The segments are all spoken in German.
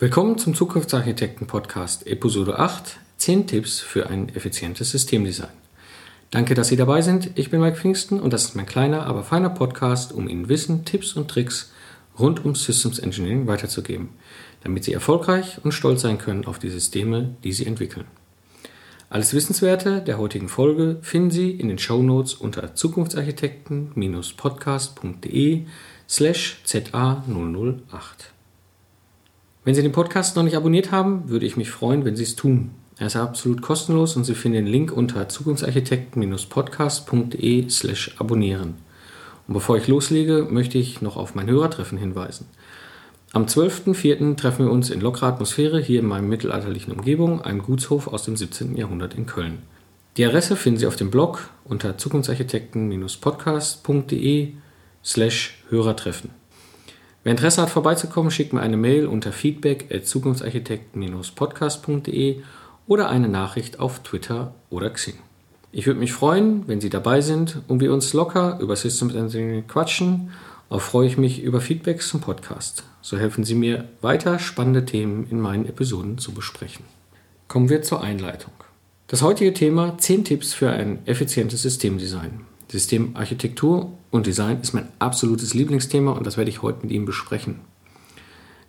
Willkommen zum Zukunftsarchitekten Podcast Episode 8 10 Tipps für ein effizientes Systemdesign. Danke, dass Sie dabei sind. Ich bin Mike Pfingsten und das ist mein kleiner, aber feiner Podcast, um Ihnen Wissen, Tipps und Tricks rund um Systems Engineering weiterzugeben, damit Sie erfolgreich und stolz sein können auf die Systeme, die Sie entwickeln. Alles Wissenswerte der heutigen Folge finden Sie in den Show Notes unter zukunftsarchitekten-podcast.de slash ZA008. Wenn Sie den Podcast noch nicht abonniert haben, würde ich mich freuen, wenn Sie es tun. Er ist absolut kostenlos und Sie finden den Link unter zukunftsarchitekten-podcast.de slash abonnieren. Und bevor ich loslege, möchte ich noch auf mein Hörertreffen hinweisen. Am 12.04. treffen wir uns in lockerer Atmosphäre hier in meinem mittelalterlichen Umgebung, einem Gutshof aus dem 17. Jahrhundert in Köln. Die Adresse finden Sie auf dem Blog unter zukunftsarchitekten-podcast.de slash Hörertreffen. Wer Interesse hat, vorbeizukommen, schickt mir eine Mail unter feedback at zukunftsarchitekten-podcast.de oder eine Nachricht auf Twitter oder Xing. Ich würde mich freuen, wenn Sie dabei sind und wir uns locker über Systems Engineering quatschen. Auch freue ich mich über Feedbacks zum Podcast. So helfen Sie mir, weiter spannende Themen in meinen Episoden zu besprechen. Kommen wir zur Einleitung. Das heutige Thema 10 Tipps für ein effizientes Systemdesign. Systemarchitektur und Design ist mein absolutes Lieblingsthema und das werde ich heute mit Ihnen besprechen.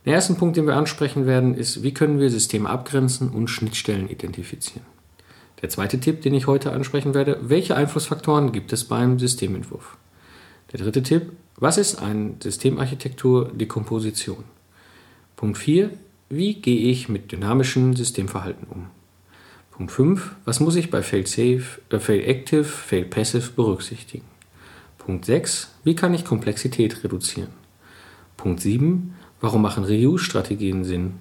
Der erste Punkt, den wir ansprechen werden, ist, wie können wir Systeme abgrenzen und Schnittstellen identifizieren. Der zweite Tipp, den ich heute ansprechen werde, welche Einflussfaktoren gibt es beim Systementwurf? Der dritte Tipp, was ist eine Systemarchitektur-Dekomposition? Punkt 4, wie gehe ich mit dynamischem Systemverhalten um? Punkt 5, was muss ich bei Fail Safe, äh, Fail Active, Fail Passive berücksichtigen? Punkt 6. Wie kann ich Komplexität reduzieren? Punkt 7. Warum machen Reuse-Strategien Sinn?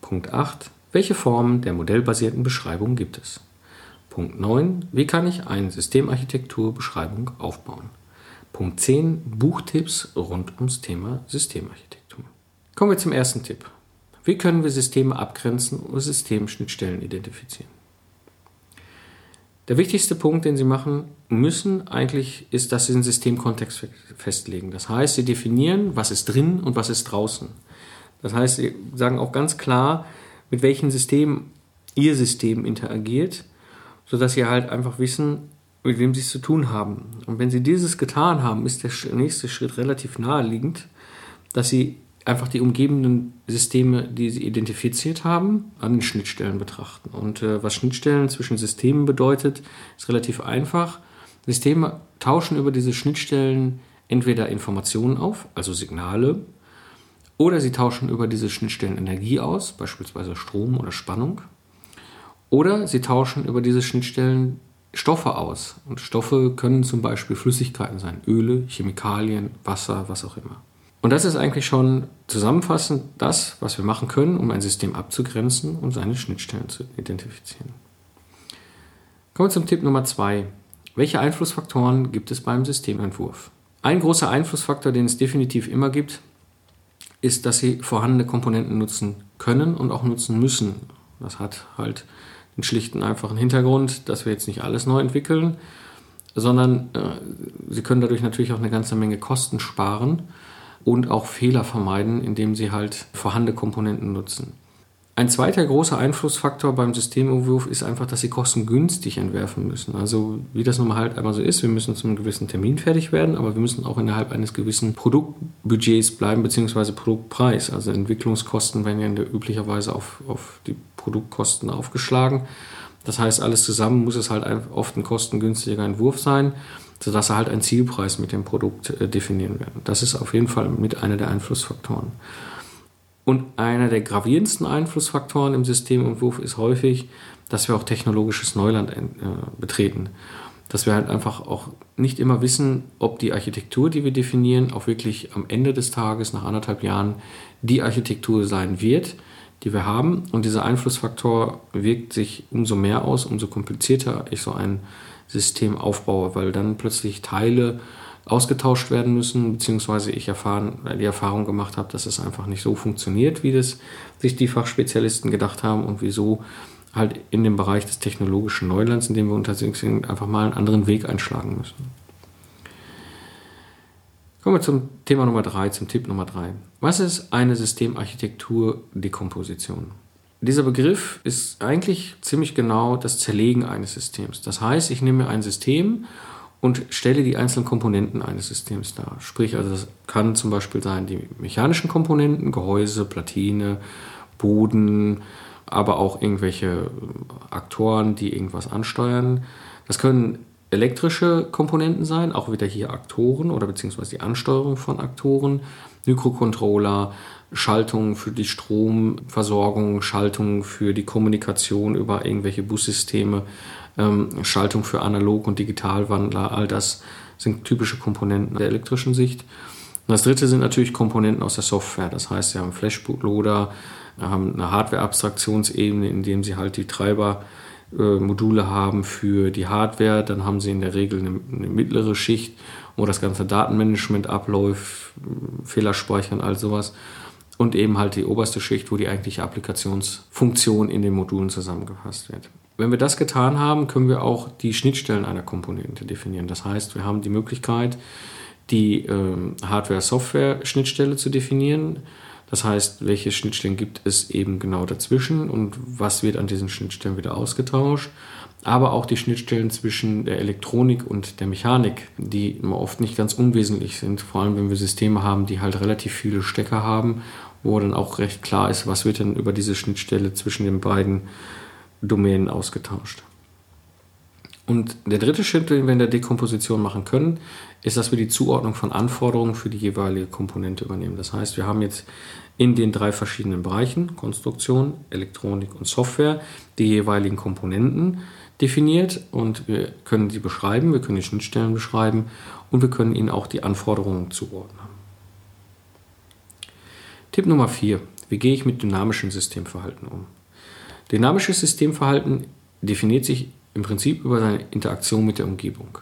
Punkt 8. Welche Formen der modellbasierten Beschreibung gibt es? Punkt 9. Wie kann ich eine Systemarchitekturbeschreibung aufbauen? Punkt 10. Buchtipps rund ums Thema Systemarchitektur. Kommen wir zum ersten Tipp. Wie können wir Systeme abgrenzen und Systemschnittstellen identifizieren? Der wichtigste Punkt, den Sie machen müssen, eigentlich ist, dass Sie den Systemkontext festlegen. Das heißt, Sie definieren, was ist drin und was ist draußen. Das heißt, Sie sagen auch ganz klar, mit welchem System Ihr System interagiert, sodass Sie halt einfach wissen, mit wem Sie es zu tun haben. Und wenn Sie dieses getan haben, ist der nächste Schritt relativ naheliegend, dass Sie einfach die umgebenden Systeme, die sie identifiziert haben, an den Schnittstellen betrachten. Und äh, was Schnittstellen zwischen Systemen bedeutet, ist relativ einfach. Systeme tauschen über diese Schnittstellen entweder Informationen auf, also Signale, oder sie tauschen über diese Schnittstellen Energie aus, beispielsweise Strom oder Spannung, oder sie tauschen über diese Schnittstellen Stoffe aus. Und Stoffe können zum Beispiel Flüssigkeiten sein, Öle, Chemikalien, Wasser, was auch immer. Und das ist eigentlich schon zusammenfassend das, was wir machen können, um ein System abzugrenzen und seine Schnittstellen zu identifizieren. Kommen wir zum Tipp Nummer zwei. Welche Einflussfaktoren gibt es beim Systementwurf? Ein großer Einflussfaktor, den es definitiv immer gibt, ist, dass Sie vorhandene Komponenten nutzen können und auch nutzen müssen. Das hat halt den schlichten, einfachen Hintergrund, dass wir jetzt nicht alles neu entwickeln, sondern äh, Sie können dadurch natürlich auch eine ganze Menge Kosten sparen und auch Fehler vermeiden, indem sie halt vorhandene Komponenten nutzen. Ein zweiter großer Einflussfaktor beim Systementwurf ist einfach, dass sie kostengünstig entwerfen müssen. Also wie das nun mal halt einmal so ist, wir müssen zu einem gewissen Termin fertig werden, aber wir müssen auch innerhalb eines gewissen Produktbudgets bleiben, beziehungsweise Produktpreis. Also Entwicklungskosten werden ja üblicherweise auf, auf die Produktkosten aufgeschlagen. Das heißt, alles zusammen muss es halt oft ein kostengünstiger Entwurf sein sodass er halt einen Zielpreis mit dem Produkt äh, definieren werden. Das ist auf jeden Fall mit einer der Einflussfaktoren. Und einer der gravierendsten Einflussfaktoren im Systementwurf ist häufig, dass wir auch technologisches Neuland äh, betreten. Dass wir halt einfach auch nicht immer wissen, ob die Architektur, die wir definieren, auch wirklich am Ende des Tages, nach anderthalb Jahren, die Architektur sein wird, die wir haben. Und dieser Einflussfaktor wirkt sich umso mehr aus, umso komplizierter ich so ein System aufbaue, weil dann plötzlich Teile ausgetauscht werden müssen, beziehungsweise ich erfahren, die Erfahrung gemacht habe, dass es einfach nicht so funktioniert, wie das sich die Fachspezialisten gedacht haben und wieso halt in dem Bereich des technologischen Neulands, in dem wir unterwegs sind, einfach mal einen anderen Weg einschlagen müssen. Kommen wir zum Thema Nummer 3, zum Tipp Nummer 3. Was ist eine Systemarchitektur-Dekomposition? Dieser Begriff ist eigentlich ziemlich genau das Zerlegen eines Systems. Das heißt, ich nehme ein System und stelle die einzelnen Komponenten eines Systems dar. Sprich, also das kann zum Beispiel sein die mechanischen Komponenten, Gehäuse, Platine, Boden, aber auch irgendwelche Aktoren, die irgendwas ansteuern. Das können elektrische Komponenten sein, auch wieder hier Aktoren oder beziehungsweise die Ansteuerung von Aktoren, Mikrocontroller, Schaltungen für die Stromversorgung, Schaltungen für die Kommunikation über irgendwelche Bussysteme, ähm, Schaltung für Analog- und Digitalwandler, all das sind typische Komponenten der elektrischen Sicht. Und das dritte sind natürlich Komponenten aus der Software. Das heißt, sie haben Flashbootloader, haben eine Hardware-Abstraktionsebene, in dem sie halt die Treibermodule haben für die Hardware. Dann haben sie in der Regel eine, eine mittlere Schicht, wo das ganze Datenmanagement abläuft, Fehlerspeichern, all sowas und eben halt die oberste Schicht, wo die eigentliche Applikationsfunktion in den Modulen zusammengefasst wird. Wenn wir das getan haben, können wir auch die Schnittstellen einer Komponente definieren. Das heißt, wir haben die Möglichkeit, die äh, Hardware-Software-Schnittstelle zu definieren. Das heißt, welche Schnittstellen gibt es eben genau dazwischen und was wird an diesen Schnittstellen wieder ausgetauscht aber auch die Schnittstellen zwischen der Elektronik und der Mechanik, die oft nicht ganz unwesentlich sind, vor allem wenn wir Systeme haben, die halt relativ viele Stecker haben, wo dann auch recht klar ist, was wird denn über diese Schnittstelle zwischen den beiden Domänen ausgetauscht. Und der dritte Schritt, den wir in der Dekomposition machen können, ist, dass wir die Zuordnung von Anforderungen für die jeweilige Komponente übernehmen. Das heißt, wir haben jetzt in den drei verschiedenen Bereichen, Konstruktion, Elektronik und Software, die jeweiligen Komponenten definiert und wir können sie beschreiben, wir können die Schnittstellen beschreiben und wir können ihnen auch die Anforderungen zuordnen. Tipp Nummer 4. Wie gehe ich mit dynamischem Systemverhalten um? Dynamisches Systemverhalten definiert sich im Prinzip über seine Interaktion mit der Umgebung.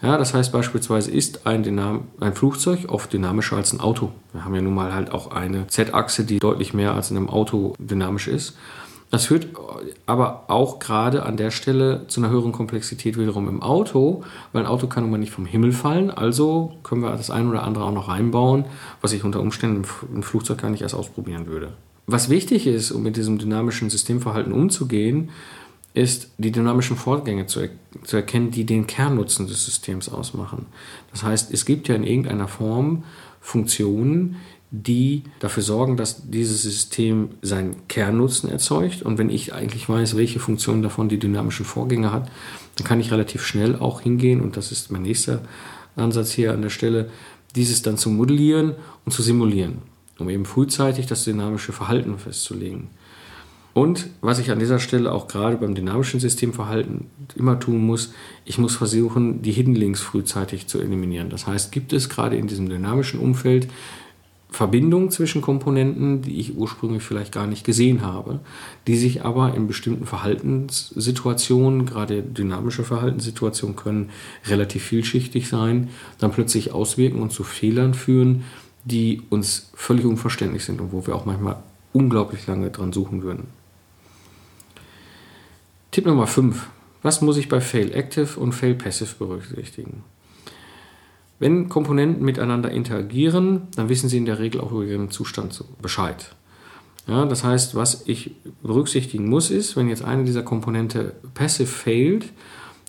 Ja, das heißt beispielsweise ist ein, Dynam ein Flugzeug oft dynamischer als ein Auto. Wir haben ja nun mal halt auch eine Z-Achse, die deutlich mehr als in einem Auto dynamisch ist. Das führt aber auch gerade an der Stelle zu einer höheren Komplexität wiederum im Auto, weil ein Auto kann nun mal nicht vom Himmel fallen, also können wir das eine oder andere auch noch reinbauen, was ich unter Umständen im Flugzeug gar nicht erst ausprobieren würde. Was wichtig ist, um mit diesem dynamischen Systemverhalten umzugehen, ist, die dynamischen Vorgänge zu, er zu erkennen, die den Kernnutzen des Systems ausmachen. Das heißt, es gibt ja in irgendeiner Form Funktionen, die dafür sorgen, dass dieses System seinen Kernnutzen erzeugt. Und wenn ich eigentlich weiß, welche Funktion davon die dynamischen Vorgänge hat, dann kann ich relativ schnell auch hingehen, und das ist mein nächster Ansatz hier an der Stelle, dieses dann zu modellieren und zu simulieren, um eben frühzeitig das dynamische Verhalten festzulegen. Und was ich an dieser Stelle auch gerade beim dynamischen Systemverhalten immer tun muss, ich muss versuchen, die Hidden Links frühzeitig zu eliminieren. Das heißt, gibt es gerade in diesem dynamischen Umfeld Verbindungen zwischen Komponenten, die ich ursprünglich vielleicht gar nicht gesehen habe, die sich aber in bestimmten Verhaltenssituationen, gerade dynamische Verhaltenssituationen können relativ vielschichtig sein, dann plötzlich auswirken und zu Fehlern führen, die uns völlig unverständlich sind und wo wir auch manchmal unglaublich lange dran suchen würden. Tipp Nummer 5. Was muss ich bei Fail Active und Fail Passive berücksichtigen? Wenn Komponenten miteinander interagieren, dann wissen sie in der Regel auch über ihren Zustand Bescheid. Ja, das heißt, was ich berücksichtigen muss, ist, wenn jetzt eine dieser Komponente passive failed,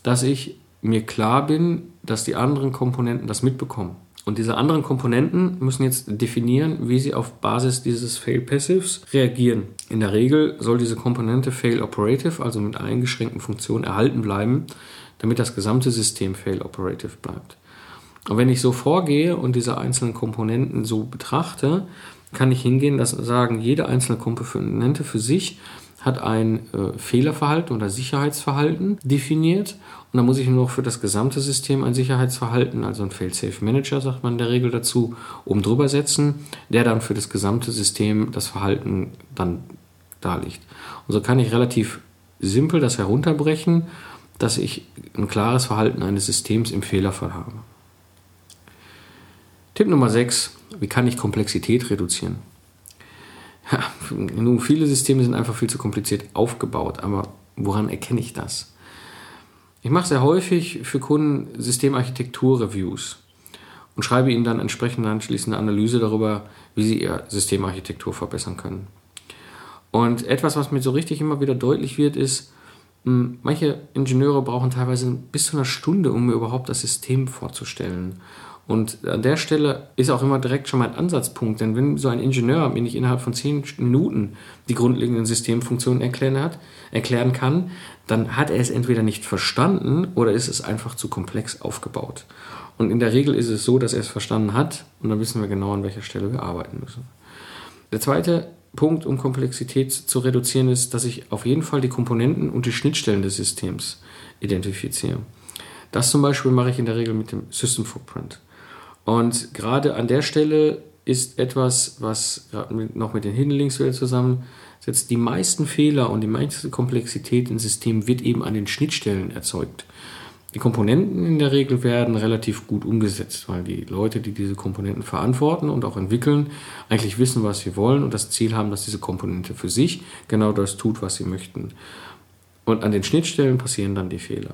dass ich mir klar bin, dass die anderen Komponenten das mitbekommen. Und diese anderen Komponenten müssen jetzt definieren, wie sie auf Basis dieses Fail Passives reagieren. In der Regel soll diese Komponente Fail Operative, also mit eingeschränkten Funktionen, erhalten bleiben, damit das gesamte System Fail Operative bleibt. Und wenn ich so vorgehe und diese einzelnen Komponenten so betrachte, kann ich hingehen, dass sagen, jede einzelne Komponente für sich hat ein äh, Fehlerverhalten oder Sicherheitsverhalten definiert. Und dann muss ich nur noch für das gesamte System ein Sicherheitsverhalten, also ein Fail-Safe Manager, sagt man in der Regel dazu, oben drüber setzen, der dann für das gesamte System das Verhalten dann darlegt. Und so kann ich relativ simpel das herunterbrechen, dass ich ein klares Verhalten eines Systems im Fehlerfall habe. Tipp Nummer 6. Wie kann ich Komplexität reduzieren? Ja, nun, viele Systeme sind einfach viel zu kompliziert aufgebaut, aber woran erkenne ich das? Ich mache sehr häufig für Kunden Systemarchitektur-Reviews. und schreibe ihnen dann entsprechend anschließend eine Analyse darüber, wie sie ihre Systemarchitektur verbessern können. Und etwas, was mir so richtig immer wieder deutlich wird, ist, hm, manche Ingenieure brauchen teilweise bis zu einer Stunde, um mir überhaupt das System vorzustellen. Und an der Stelle ist auch immer direkt schon mein Ansatzpunkt, denn wenn so ein Ingenieur mir nicht innerhalb von zehn Minuten die grundlegenden Systemfunktionen erklären, hat, erklären kann, dann hat er es entweder nicht verstanden oder ist es einfach zu komplex aufgebaut. Und in der Regel ist es so, dass er es verstanden hat und dann wissen wir genau, an welcher Stelle wir arbeiten müssen. Der zweite Punkt, um Komplexität zu reduzieren, ist, dass ich auf jeden Fall die Komponenten und die Schnittstellen des Systems identifiziere. Das zum Beispiel mache ich in der Regel mit dem System Footprint. Und gerade an der Stelle ist etwas, was noch mit den Hidden Links wieder zusammensetzt. Die meisten Fehler und die meiste Komplexität im System wird eben an den Schnittstellen erzeugt. Die Komponenten in der Regel werden relativ gut umgesetzt, weil die Leute, die diese Komponenten verantworten und auch entwickeln, eigentlich wissen, was sie wollen und das Ziel haben, dass diese Komponente für sich genau das tut, was sie möchten. Und an den Schnittstellen passieren dann die Fehler.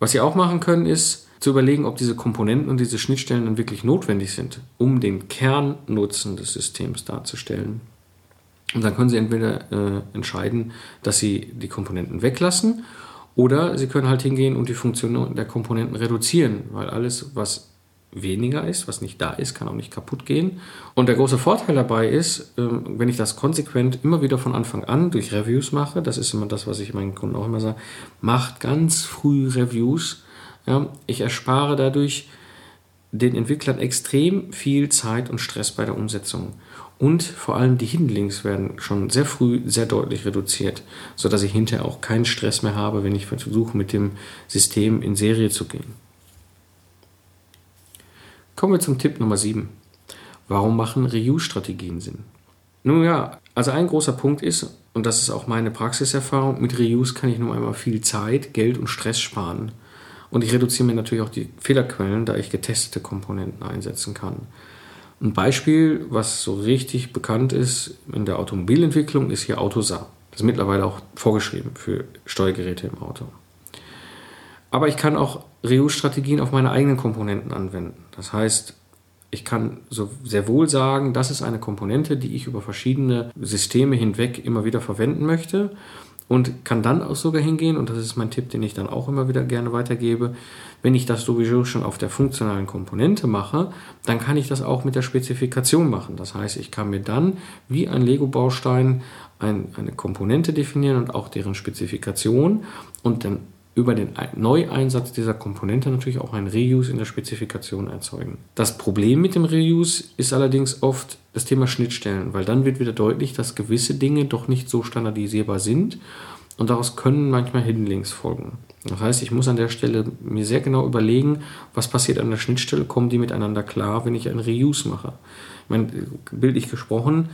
Was sie auch machen können, ist, zu überlegen, ob diese Komponenten und diese Schnittstellen dann wirklich notwendig sind, um den Kernnutzen des Systems darzustellen. Und dann können Sie entweder äh, entscheiden, dass Sie die Komponenten weglassen oder Sie können halt hingehen und die Funktion der Komponenten reduzieren, weil alles, was weniger ist, was nicht da ist, kann auch nicht kaputt gehen. Und der große Vorteil dabei ist, ähm, wenn ich das konsequent immer wieder von Anfang an durch Reviews mache, das ist immer das, was ich meinen Kunden auch immer sage, macht ganz früh Reviews, ja, ich erspare dadurch den Entwicklern extrem viel Zeit und Stress bei der Umsetzung. Und vor allem die Hidden werden schon sehr früh sehr deutlich reduziert, sodass ich hinterher auch keinen Stress mehr habe, wenn ich versuche, mit dem System in Serie zu gehen. Kommen wir zum Tipp Nummer 7. Warum machen Reuse-Strategien Sinn? Nun ja, also ein großer Punkt ist, und das ist auch meine Praxiserfahrung, mit Reuse kann ich nun einmal viel Zeit, Geld und Stress sparen. Und ich reduziere mir natürlich auch die Fehlerquellen, da ich getestete Komponenten einsetzen kann. Ein Beispiel, was so richtig bekannt ist in der Automobilentwicklung, ist hier Autosar. Das ist mittlerweile auch vorgeschrieben für Steuergeräte im Auto. Aber ich kann auch Reuse-Strategien auf meine eigenen Komponenten anwenden. Das heißt, ich kann so sehr wohl sagen, das ist eine Komponente, die ich über verschiedene Systeme hinweg immer wieder verwenden möchte und kann dann auch sogar hingehen, und das ist mein Tipp, den ich dann auch immer wieder gerne weitergebe, wenn ich das sowieso schon auf der funktionalen Komponente mache, dann kann ich das auch mit der Spezifikation machen. Das heißt, ich kann mir dann wie ein Lego-Baustein ein, eine Komponente definieren und auch deren Spezifikation und dann über den Neueinsatz dieser Komponente natürlich auch ein Reuse in der Spezifikation erzeugen. Das Problem mit dem Reuse ist allerdings oft das Thema Schnittstellen, weil dann wird wieder deutlich, dass gewisse Dinge doch nicht so standardisierbar sind und daraus können manchmal Hidden Links folgen. Das heißt, ich muss an der Stelle mir sehr genau überlegen, was passiert an der Schnittstelle, kommen die miteinander klar, wenn ich ein Reuse mache. Ich meine, bildlich gesprochen,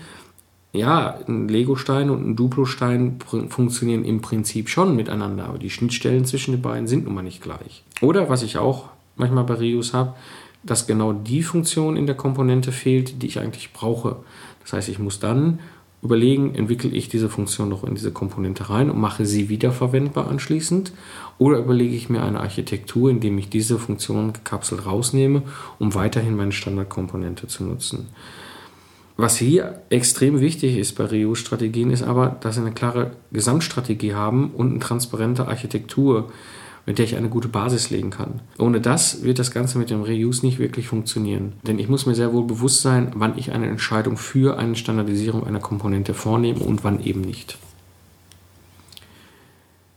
ja, ein Lego-Stein und ein Duplo-Stein funktionieren im Prinzip schon miteinander, aber die Schnittstellen zwischen den beiden sind nun mal nicht gleich. Oder was ich auch manchmal bei Reuse habe, dass genau die Funktion in der Komponente fehlt, die ich eigentlich brauche. Das heißt, ich muss dann überlegen, entwickle ich diese Funktion noch in diese Komponente rein und mache sie wiederverwendbar anschließend oder überlege ich mir eine Architektur, indem ich diese Funktion gekapselt rausnehme, um weiterhin meine Standardkomponente zu nutzen. Was hier extrem wichtig ist bei Reuse-Strategien, ist aber, dass sie eine klare Gesamtstrategie haben und eine transparente Architektur, mit der ich eine gute Basis legen kann. Ohne das wird das Ganze mit dem Reuse nicht wirklich funktionieren. Denn ich muss mir sehr wohl bewusst sein, wann ich eine Entscheidung für eine Standardisierung einer Komponente vornehme und wann eben nicht.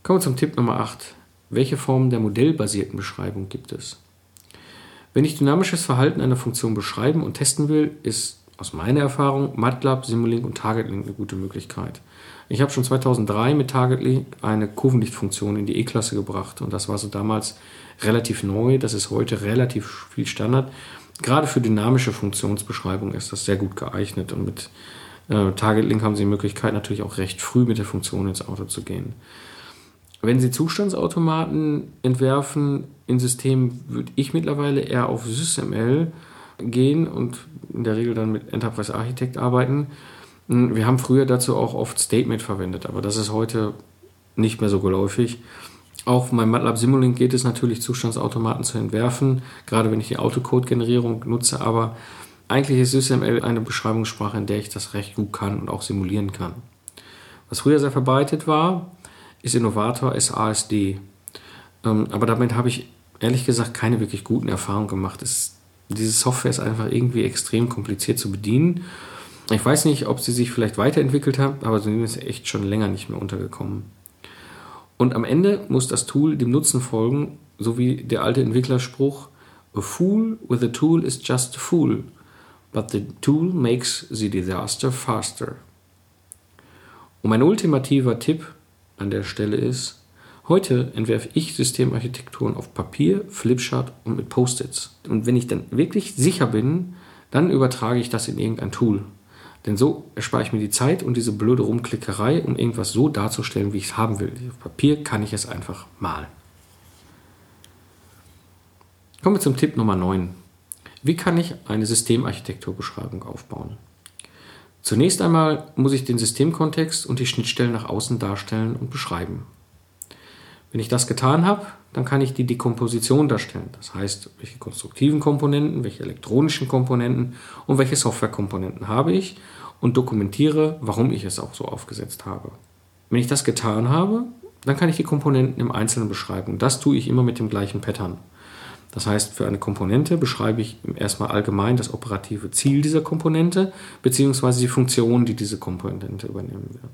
Kommen wir zum Tipp Nummer 8. Welche Formen der modellbasierten Beschreibung gibt es? Wenn ich dynamisches Verhalten einer Funktion beschreiben und testen will, ist aus meiner Erfahrung MATLAB, Simulink und TargetLink eine gute Möglichkeit. Ich habe schon 2003 mit TargetLink eine Kurvenlichtfunktion in die E-Klasse gebracht und das war so damals relativ neu. Das ist heute relativ viel Standard. Gerade für dynamische Funktionsbeschreibung ist das sehr gut geeignet und mit äh, TargetLink haben Sie die Möglichkeit natürlich auch recht früh mit der Funktion ins Auto zu gehen. Wenn Sie Zustandsautomaten entwerfen in Systemen, würde ich mittlerweile eher auf SysML gehen und in der Regel dann mit Enterprise Architect arbeiten. Hm, wir haben früher dazu auch oft Statement verwendet, aber das ist heute nicht mehr so geläufig. Auf meinem MATLAB Simulink geht es natürlich, Zustandsautomaten zu entwerfen, gerade wenn ich die Autocode-Generierung nutze, aber eigentlich ist SysML eine Beschreibungssprache, in der ich das recht gut kann und auch simulieren kann. Was früher sehr verbreitet war, ist Innovator SASD. Ähm, aber damit habe ich ehrlich gesagt keine wirklich guten Erfahrungen gemacht. Es, diese Software ist einfach irgendwie extrem kompliziert zu bedienen. Ich weiß nicht, ob sie sich vielleicht weiterentwickelt hat, aber sie ist echt schon länger nicht mehr untergekommen. Und am Ende muss das Tool dem Nutzen folgen, so wie der alte Entwicklerspruch: A fool with a tool is just a fool, but the tool makes the disaster faster. Und mein ultimativer Tipp an der Stelle ist, heute entwerfe ich Systemarchitekturen auf Papier, Flipchart und mit Post-its. Und wenn ich dann wirklich sicher bin, dann übertrage ich das in irgendein Tool. Denn so erspare ich mir die Zeit und diese blöde Rumklickerei, um irgendwas so darzustellen, wie ich es haben will. Auf Papier kann ich es einfach malen. Kommen wir zum Tipp Nummer 9. Wie kann ich eine Systemarchitekturbeschreibung aufbauen? Zunächst einmal muss ich den Systemkontext und die Schnittstellen nach außen darstellen und beschreiben. Wenn ich das getan habe, dann kann ich die Dekomposition darstellen. Das heißt, welche konstruktiven Komponenten, welche elektronischen Komponenten und welche Softwarekomponenten habe ich und dokumentiere, warum ich es auch so aufgesetzt habe. Wenn ich das getan habe, dann kann ich die Komponenten im Einzelnen beschreiben. Das tue ich immer mit dem gleichen Pattern. Das heißt, für eine Komponente beschreibe ich erstmal allgemein das operative Ziel dieser Komponente bzw. die Funktion, die diese Komponente übernehmen will.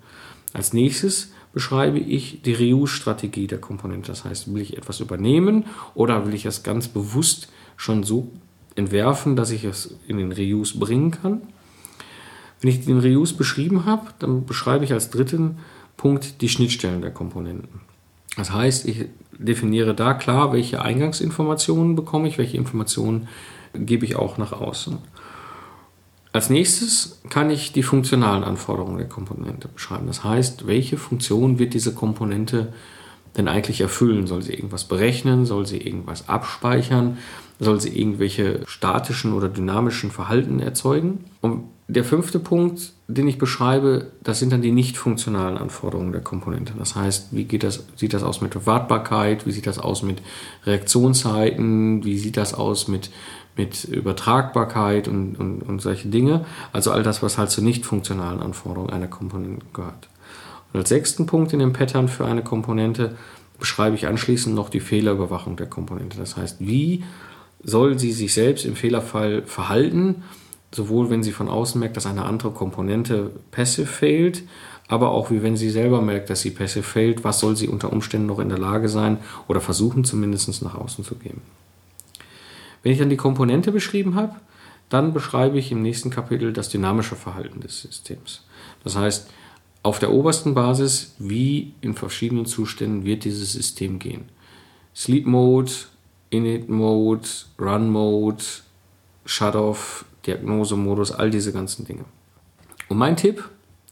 Als nächstes beschreibe ich die Reuse-Strategie der Komponente. Das heißt, will ich etwas übernehmen oder will ich es ganz bewusst schon so entwerfen, dass ich es in den Reuse bringen kann. Wenn ich den Reuse beschrieben habe, dann beschreibe ich als dritten Punkt die Schnittstellen der Komponenten. Das heißt, ich definiere da klar, welche Eingangsinformationen bekomme ich, welche Informationen gebe ich auch nach außen. Als nächstes kann ich die funktionalen Anforderungen der Komponente beschreiben. Das heißt, welche Funktion wird diese Komponente denn eigentlich erfüllen? Soll sie irgendwas berechnen? Soll sie irgendwas abspeichern? Soll sie irgendwelche statischen oder dynamischen Verhalten erzeugen? Und der fünfte Punkt, den ich beschreibe, das sind dann die nicht funktionalen Anforderungen der Komponente. Das heißt, wie das, sieht das aus mit Wartbarkeit, wie sieht das aus mit Reaktionszeiten, wie sieht das aus mit, mit Übertragbarkeit und, und, und solche Dinge. Also all das, was halt zu nicht funktionalen Anforderungen einer Komponente gehört. Und als sechsten Punkt in dem Pattern für eine Komponente beschreibe ich anschließend noch die Fehlerüberwachung der Komponente. Das heißt, wie soll sie sich selbst im Fehlerfall verhalten, sowohl wenn sie von außen merkt, dass eine andere Komponente passive fehlt, aber auch wie wenn sie selber merkt, dass sie passive fehlt, was soll sie unter Umständen noch in der Lage sein oder versuchen zumindest nach außen zu geben. Wenn ich dann die Komponente beschrieben habe, dann beschreibe ich im nächsten Kapitel das dynamische Verhalten des Systems. Das heißt, auf der obersten Basis, wie in verschiedenen Zuständen wird dieses System gehen. Sleep Mode, Init Mode, Run Mode, Shut-off, Diagnosemodus, all diese ganzen Dinge. Und mein Tipp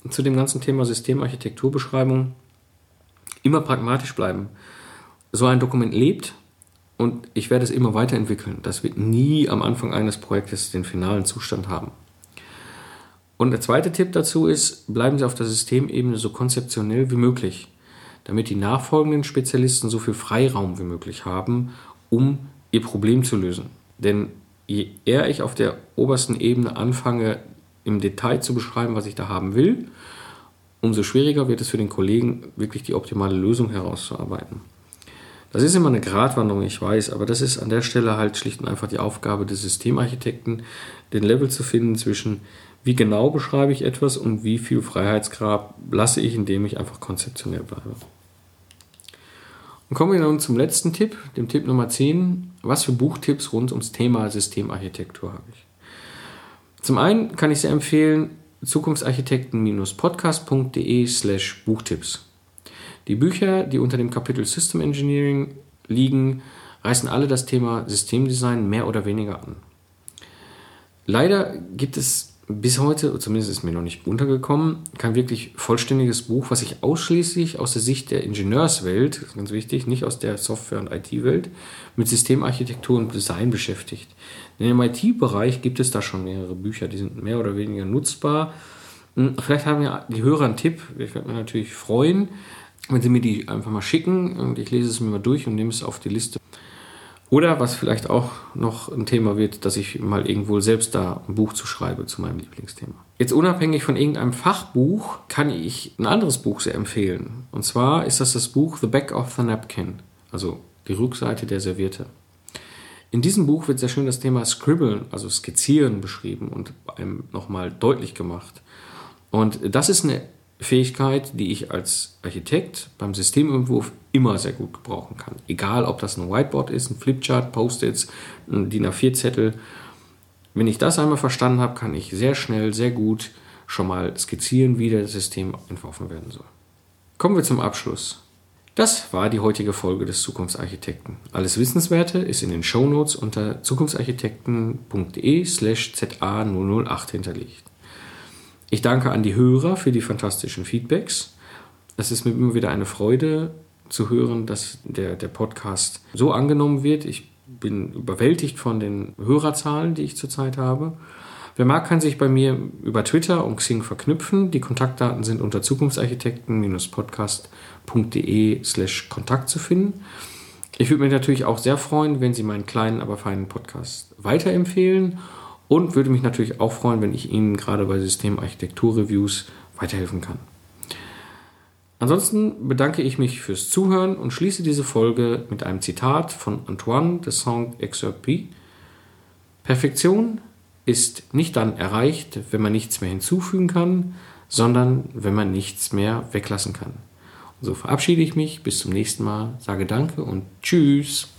zu dem ganzen Thema Systemarchitekturbeschreibung, immer pragmatisch bleiben. So ein Dokument lebt und ich werde es immer weiterentwickeln. Das wird nie am Anfang eines Projektes den finalen Zustand haben. Und der zweite Tipp dazu ist, bleiben Sie auf der Systemebene so konzeptionell wie möglich, damit die nachfolgenden Spezialisten so viel Freiraum wie möglich haben, um ihr Problem zu lösen. Denn je eher ich auf der obersten Ebene anfange, im Detail zu beschreiben, was ich da haben will, umso schwieriger wird es für den Kollegen, wirklich die optimale Lösung herauszuarbeiten. Das ist immer eine Gratwanderung, ich weiß, aber das ist an der Stelle halt schlicht und einfach die Aufgabe des Systemarchitekten, den Level zu finden zwischen, wie genau beschreibe ich etwas und wie viel Freiheitsgrab lasse ich, indem ich einfach konzeptionell bleibe. Und kommen wir nun zum letzten Tipp, dem Tipp Nummer 10. Was für Buchtipps rund ums Thema Systemarchitektur habe ich? Zum einen kann ich sehr empfehlen, zukunftsarchitekten-podcast.de slash Buchtipps. Die Bücher, die unter dem Kapitel System Engineering liegen, reißen alle das Thema Systemdesign mehr oder weniger an. Leider gibt es bis heute, zumindest ist mir noch nicht untergekommen, kein wirklich vollständiges Buch, was sich ausschließlich aus der Sicht der Ingenieurswelt, ganz wichtig, nicht aus der Software- und IT-Welt, mit Systemarchitektur und Design beschäftigt. In dem IT-Bereich gibt es da schon mehrere Bücher, die sind mehr oder weniger nutzbar. Hm, vielleicht haben ja die Hörer einen Tipp, ich würde mich natürlich freuen. Wenn Sie mir die einfach mal schicken und ich lese es mir mal durch und nehme es auf die Liste. Oder was vielleicht auch noch ein Thema wird, dass ich mal irgendwo selbst da ein Buch zu schreibe zu meinem Lieblingsthema. Jetzt unabhängig von irgendeinem Fachbuch kann ich ein anderes Buch sehr empfehlen. Und zwar ist das das Buch The Back of the Napkin, also die Rückseite der Serviette. In diesem Buch wird sehr schön das Thema Scribbeln, also Skizzieren beschrieben und einem nochmal deutlich gemacht. Und das ist eine Fähigkeit, die ich als Architekt beim Systementwurf immer sehr gut gebrauchen kann. Egal, ob das ein Whiteboard ist, ein Flipchart, Post-its, ein DIN A4-Zettel. Wenn ich das einmal verstanden habe, kann ich sehr schnell, sehr gut schon mal skizzieren, wie das System entworfen werden soll. Kommen wir zum Abschluss. Das war die heutige Folge des Zukunftsarchitekten. Alles Wissenswerte ist in den Shownotes unter zukunftsarchitekten.de slash za008 hinterlegt. Ich danke an die Hörer für die fantastischen Feedbacks. Es ist mir immer wieder eine Freude zu hören, dass der, der Podcast so angenommen wird. Ich bin überwältigt von den Hörerzahlen, die ich zurzeit habe. Wer mag, kann sich bei mir über Twitter und Xing verknüpfen. Die Kontaktdaten sind unter zukunftsarchitekten-podcast.de slash Kontakt zu finden. Ich würde mich natürlich auch sehr freuen, wenn Sie meinen kleinen, aber feinen Podcast weiterempfehlen und würde mich natürlich auch freuen, wenn ich Ihnen gerade bei Systemarchitektur-Reviews weiterhelfen kann. Ansonsten bedanke ich mich fürs Zuhören und schließe diese Folge mit einem Zitat von Antoine de Saint-Exupéry. Perfektion ist nicht dann erreicht, wenn man nichts mehr hinzufügen kann, sondern wenn man nichts mehr weglassen kann. Und so verabschiede ich mich. Bis zum nächsten Mal. Sage Danke und Tschüss.